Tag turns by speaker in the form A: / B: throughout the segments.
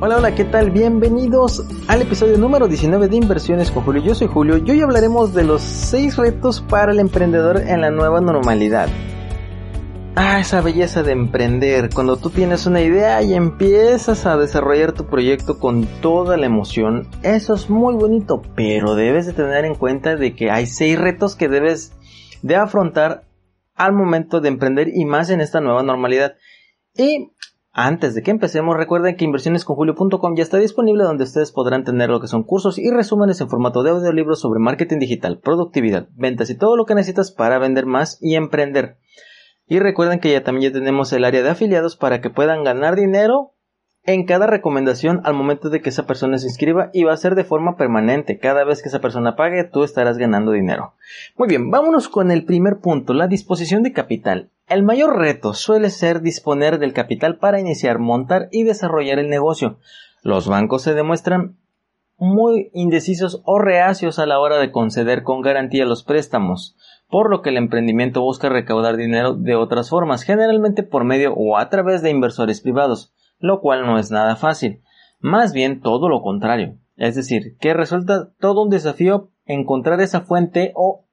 A: Hola, hola, ¿qué tal? Bienvenidos al episodio número 19 de Inversiones con Julio. Yo soy Julio y hoy hablaremos de los 6 retos para el emprendedor en la nueva normalidad. Ah, esa belleza de emprender, cuando tú tienes una idea y empiezas a desarrollar tu proyecto con toda la emoción, eso es muy bonito, pero debes de tener en cuenta de que hay 6 retos que debes de afrontar al momento de emprender y más en esta nueva normalidad. Y antes de que empecemos, recuerden que inversionesconjulio.com ya está disponible donde ustedes podrán tener lo que son cursos y resúmenes en formato de audiolibros sobre marketing digital, productividad, ventas y todo lo que necesitas para vender más y emprender. Y recuerden que ya también ya tenemos el área de afiliados para que puedan ganar dinero en cada recomendación al momento de que esa persona se inscriba y va a ser de forma permanente. Cada vez que esa persona pague, tú estarás ganando dinero. Muy bien, vámonos con el primer punto, la disposición de capital. El mayor reto suele ser disponer del capital para iniciar, montar y desarrollar el negocio. Los bancos se demuestran muy indecisos o reacios a la hora de conceder con garantía los préstamos, por lo que el emprendimiento busca recaudar dinero de otras formas, generalmente por medio o a través de inversores privados lo cual no es nada fácil. Más bien todo lo contrario. Es decir, que resulta todo un desafío encontrar esa fuente o,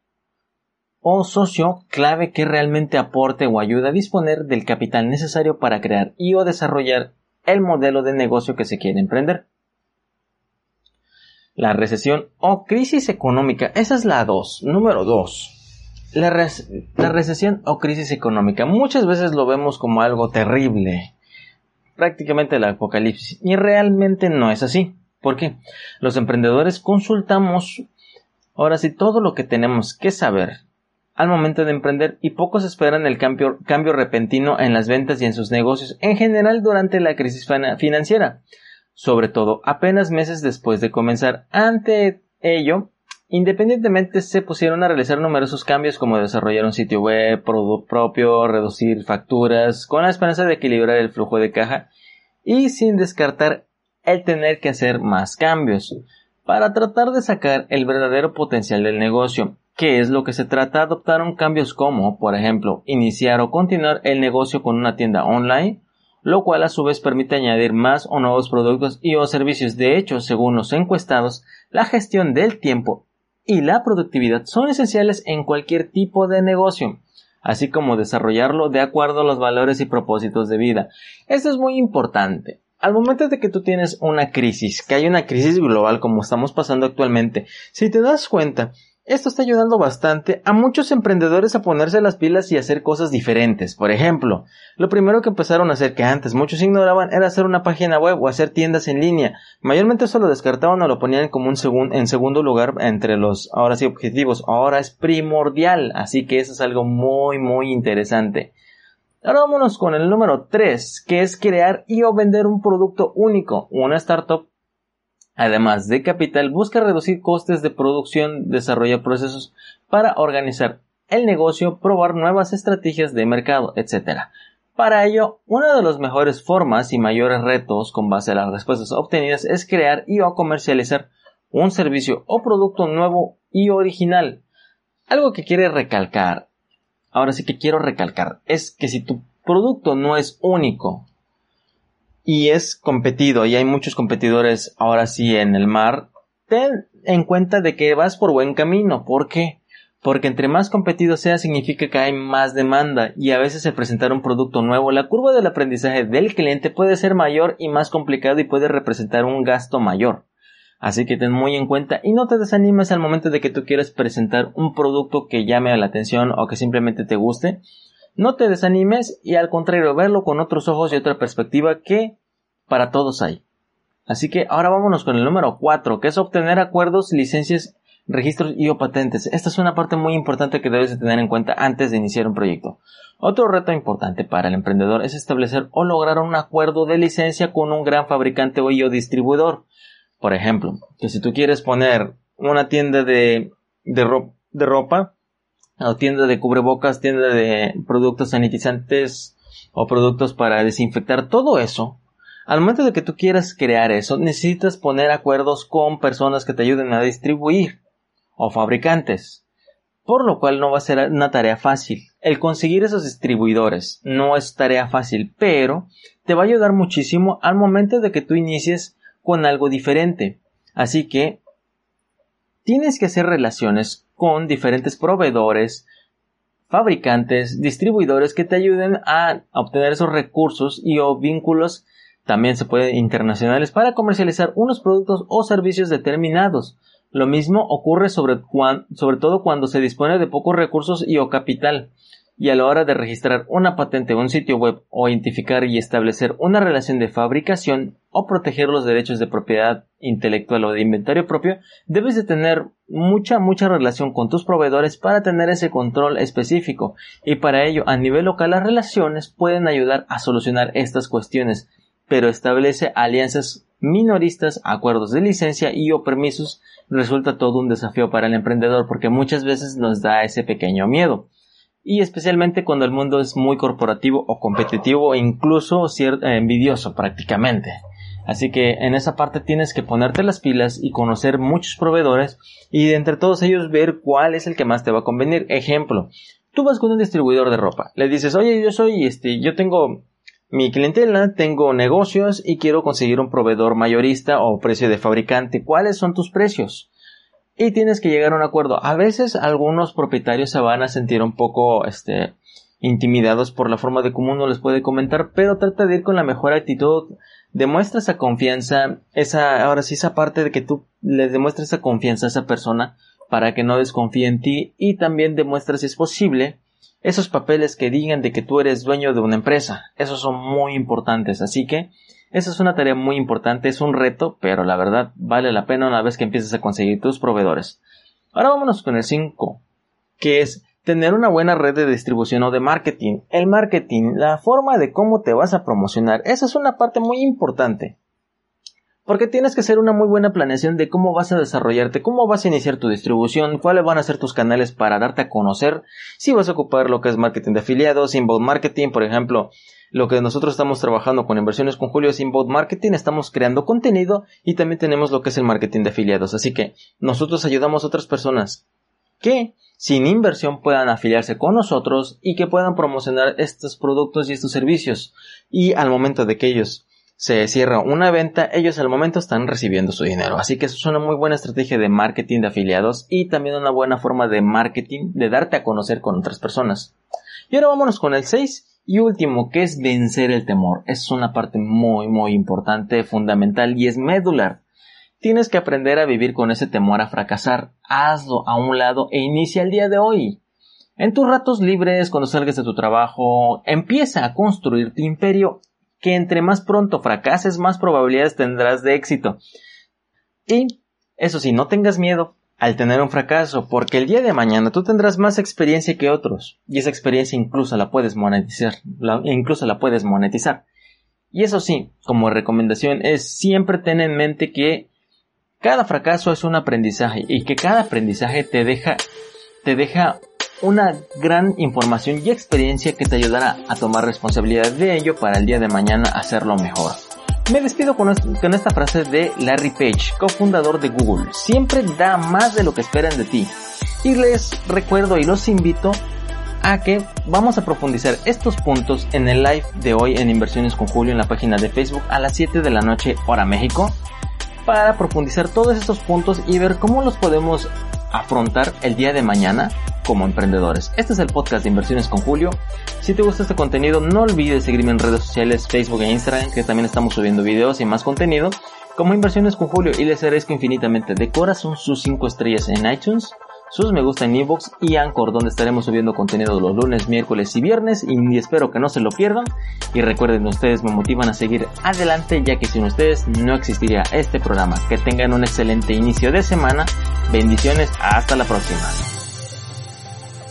A: o socio clave que realmente aporte o ayude a disponer del capital necesario para crear y o desarrollar el modelo de negocio que se quiere emprender. La recesión o crisis económica, esa es la 2, número 2. La, la recesión o crisis económica muchas veces lo vemos como algo terrible, prácticamente el apocalipsis. Y realmente no es así. ¿Por qué? Los emprendedores consultamos ahora sí todo lo que tenemos que saber al momento de emprender y pocos esperan el cambio, cambio repentino en las ventas y en sus negocios en general durante la crisis financiera. Sobre todo apenas meses después de comenzar. Ante ello, Independientemente se pusieron a realizar numerosos cambios como desarrollar un sitio web, propio, reducir facturas, con la esperanza de equilibrar el flujo de caja y sin descartar el tener que hacer más cambios para tratar de sacar el verdadero potencial del negocio. ¿Qué es lo que se trata? Adoptaron cambios como, por ejemplo, iniciar o continuar el negocio con una tienda online, lo cual a su vez permite añadir más o nuevos productos y o servicios. De hecho, según los encuestados, la gestión del tiempo y la productividad son esenciales en cualquier tipo de negocio, así como desarrollarlo de acuerdo a los valores y propósitos de vida. Esto es muy importante. Al momento de que tú tienes una crisis, que hay una crisis global como estamos pasando actualmente, si te das cuenta esto está ayudando bastante a muchos emprendedores a ponerse las pilas y hacer cosas diferentes. Por ejemplo, lo primero que empezaron a hacer que antes muchos ignoraban era hacer una página web o hacer tiendas en línea. Mayormente eso lo descartaban o lo ponían como un en segundo lugar entre los ahora sí objetivos. Ahora es primordial, así que eso es algo muy muy interesante. Ahora vámonos con el número 3, que es crear y o vender un producto único. Una startup Además de capital, busca reducir costes de producción, desarrollar procesos para organizar el negocio, probar nuevas estrategias de mercado, etc. Para ello, una de las mejores formas y mayores retos con base a las respuestas obtenidas es crear y o comercializar un servicio o producto nuevo y original. Algo que quiere recalcar, ahora sí que quiero recalcar, es que si tu producto no es único, y es competido y hay muchos competidores ahora sí en el mar, ten en cuenta de que vas por buen camino. ¿Por qué? Porque entre más competido sea significa que hay más demanda y a veces el presentar un producto nuevo, la curva del aprendizaje del cliente puede ser mayor y más complicado y puede representar un gasto mayor. Así que ten muy en cuenta y no te desanimes al momento de que tú quieras presentar un producto que llame a la atención o que simplemente te guste. No te desanimes y al contrario, verlo con otros ojos y otra perspectiva que para todos hay. Así que ahora vámonos con el número 4, que es obtener acuerdos, licencias, registros y o patentes. Esta es una parte muy importante que debes de tener en cuenta antes de iniciar un proyecto. Otro reto importante para el emprendedor es establecer o lograr un acuerdo de licencia con un gran fabricante o distribuidor. Por ejemplo, que si tú quieres poner una tienda de, de, de ropa, o tienda de cubrebocas, tienda de productos sanitizantes o productos para desinfectar, todo eso, al momento de que tú quieras crear eso, necesitas poner acuerdos con personas que te ayuden a distribuir o fabricantes. por lo cual no va a ser una tarea fácil. El conseguir esos distribuidores no es tarea fácil, pero te va a ayudar muchísimo al momento de que tú inicies con algo diferente. Así que tienes que hacer relaciones con diferentes proveedores, fabricantes, distribuidores que te ayuden a obtener esos recursos y o vínculos también se pueden internacionales para comercializar unos productos o servicios determinados. Lo mismo ocurre sobre, sobre todo cuando se dispone de pocos recursos y o capital y a la hora de registrar una patente o un sitio web o identificar y establecer una relación de fabricación o proteger los derechos de propiedad intelectual o de inventario propio, debes de tener mucha, mucha relación con tus proveedores para tener ese control específico. Y para ello a nivel local las relaciones pueden ayudar a solucionar estas cuestiones, pero establece alianzas minoristas, acuerdos de licencia y o permisos. Resulta todo un desafío para el emprendedor porque muchas veces nos da ese pequeño miedo y especialmente cuando el mundo es muy corporativo o competitivo e incluso eh, envidioso prácticamente. Así que en esa parte tienes que ponerte las pilas y conocer muchos proveedores y de entre todos ellos ver cuál es el que más te va a convenir. Ejemplo, tú vas con un distribuidor de ropa, le dices, oye, yo soy este, yo tengo mi clientela, tengo negocios y quiero conseguir un proveedor mayorista o precio de fabricante. ¿Cuáles son tus precios? Y tienes que llegar a un acuerdo. A veces algunos propietarios se van a sentir un poco este, intimidados por la forma de cómo uno les puede comentar, pero trata de ir con la mejor actitud, demuestra esa confianza, esa, ahora sí, esa parte de que tú le demuestres esa confianza a esa persona para que no desconfíe en ti y también demuestra si es posible esos papeles que digan de que tú eres dueño de una empresa. Esos son muy importantes, así que esa es una tarea muy importante, es un reto, pero la verdad vale la pena una vez que empieces a conseguir tus proveedores. Ahora vámonos con el 5, que es tener una buena red de distribución o de marketing. El marketing, la forma de cómo te vas a promocionar, esa es una parte muy importante. Porque tienes que hacer una muy buena planeación de cómo vas a desarrollarte, cómo vas a iniciar tu distribución, cuáles van a ser tus canales para darte a conocer, si vas a ocupar lo que es marketing de afiliados, inbound marketing, por ejemplo, lo que nosotros estamos trabajando con inversiones con Julio es inbound marketing, estamos creando contenido y también tenemos lo que es el marketing de afiliados. Así que nosotros ayudamos a otras personas que sin inversión puedan afiliarse con nosotros y que puedan promocionar estos productos y estos servicios. Y al momento de que ellos se cierra una venta, ellos al momento están recibiendo su dinero. Así que eso es una muy buena estrategia de marketing de afiliados y también una buena forma de marketing de darte a conocer con otras personas. Y ahora vámonos con el 6 y último, que es vencer el temor. Es una parte muy, muy importante, fundamental y es medular. Tienes que aprender a vivir con ese temor a fracasar. Hazlo a un lado e inicia el día de hoy. En tus ratos libres, cuando salgas de tu trabajo, empieza a construir tu imperio, que entre más pronto fracases, más probabilidades tendrás de éxito. Y, eso sí, no tengas miedo, al tener un fracaso, porque el día de mañana tú tendrás más experiencia que otros, y esa experiencia incluso la puedes monetizar, incluso la puedes monetizar. Y eso sí, como recomendación es siempre tener en mente que cada fracaso es un aprendizaje y que cada aprendizaje te deja, te deja una gran información y experiencia que te ayudará a tomar responsabilidad de ello para el día de mañana hacerlo mejor. Me despido con, esta frase de Larry Page, cofundador de Google. Siempre da más de lo que esperan de ti. Y les recuerdo y los invito a que vamos a profundizar estos puntos en el live de hoy en Inversiones con Julio en la página de Facebook a las 7 de la noche hora México para profundizar todos estos puntos y ver cómo los podemos afrontar el día de mañana como emprendedores. Este es el podcast de Inversiones con Julio. Si te gusta este contenido, no olvides seguirme en redes sociales, Facebook e Instagram, que también estamos subiendo videos y más contenido, como Inversiones con Julio, y les agradezco infinitamente de corazón sus 5 estrellas en iTunes, sus me gusta en Ebox y Anchor, donde estaremos subiendo contenido los lunes, miércoles y viernes, y espero que no se lo pierdan. Y recuerden, ustedes me motivan a seguir adelante, ya que sin ustedes no existiría este programa. Que tengan un excelente inicio de semana. Bendiciones, hasta la próxima.